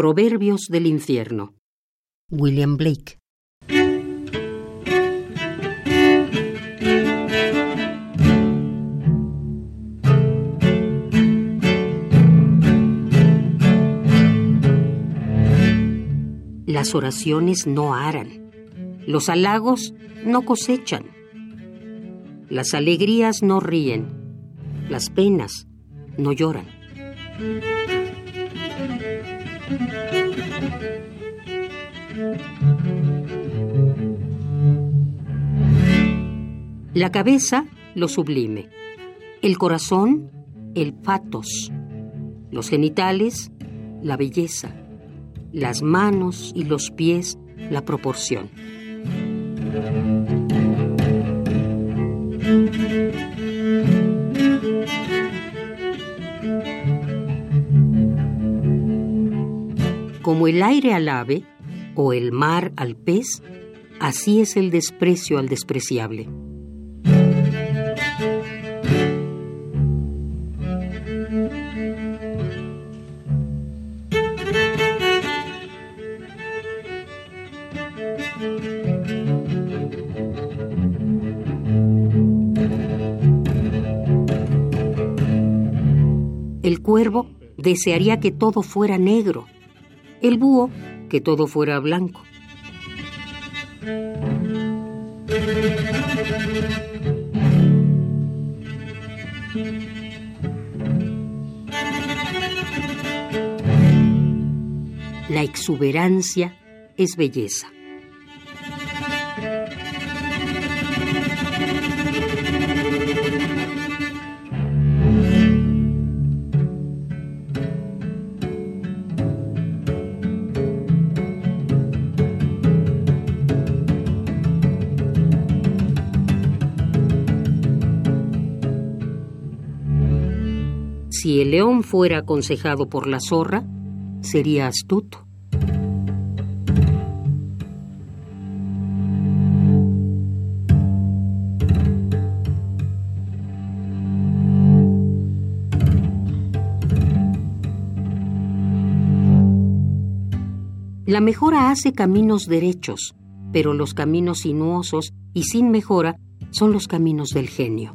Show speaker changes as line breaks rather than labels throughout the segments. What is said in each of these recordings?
Proverbios del infierno.
William Blake.
Las oraciones no aran, los halagos no cosechan, las alegrías no ríen, las penas no lloran. La cabeza, lo sublime. El corazón, el patos. Los genitales, la belleza. Las manos y los pies, la proporción. Como el aire al ave o el mar al pez, así es el desprecio al despreciable. El cuervo desearía que todo fuera negro, el búho que todo fuera blanco. La exuberancia es belleza. Si el león fuera aconsejado por la zorra, sería astuto. La mejora hace caminos derechos, pero los caminos sinuosos y sin mejora son los caminos del genio.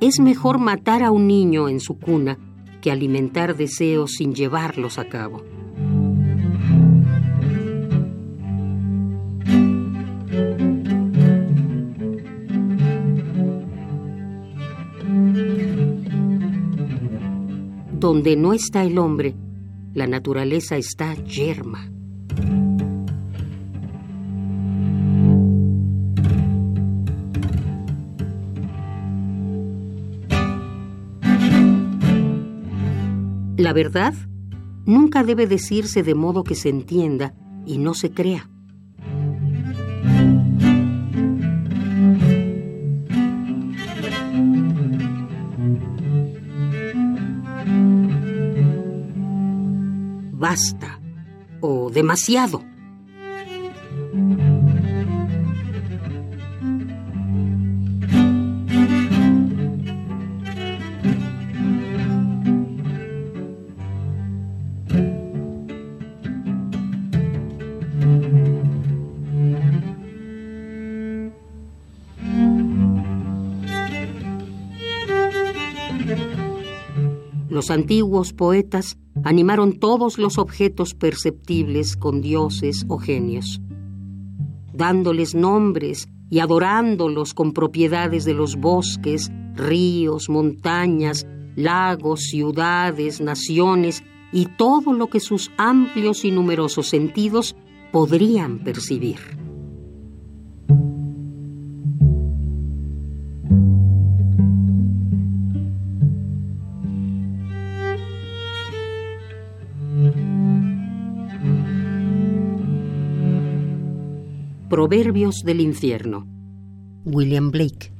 Es mejor matar a un niño en su cuna que alimentar deseos sin llevarlos a cabo. Donde no está el hombre, la naturaleza está yerma. La verdad nunca debe decirse de modo que se entienda y no se crea. Basta o demasiado. Los antiguos poetas animaron todos los objetos perceptibles con dioses o genios, dándoles nombres y adorándolos con propiedades de los bosques, ríos, montañas, lagos, ciudades, naciones y todo lo que sus amplios y numerosos sentidos podrían percibir. Proverbios del infierno.
William Blake.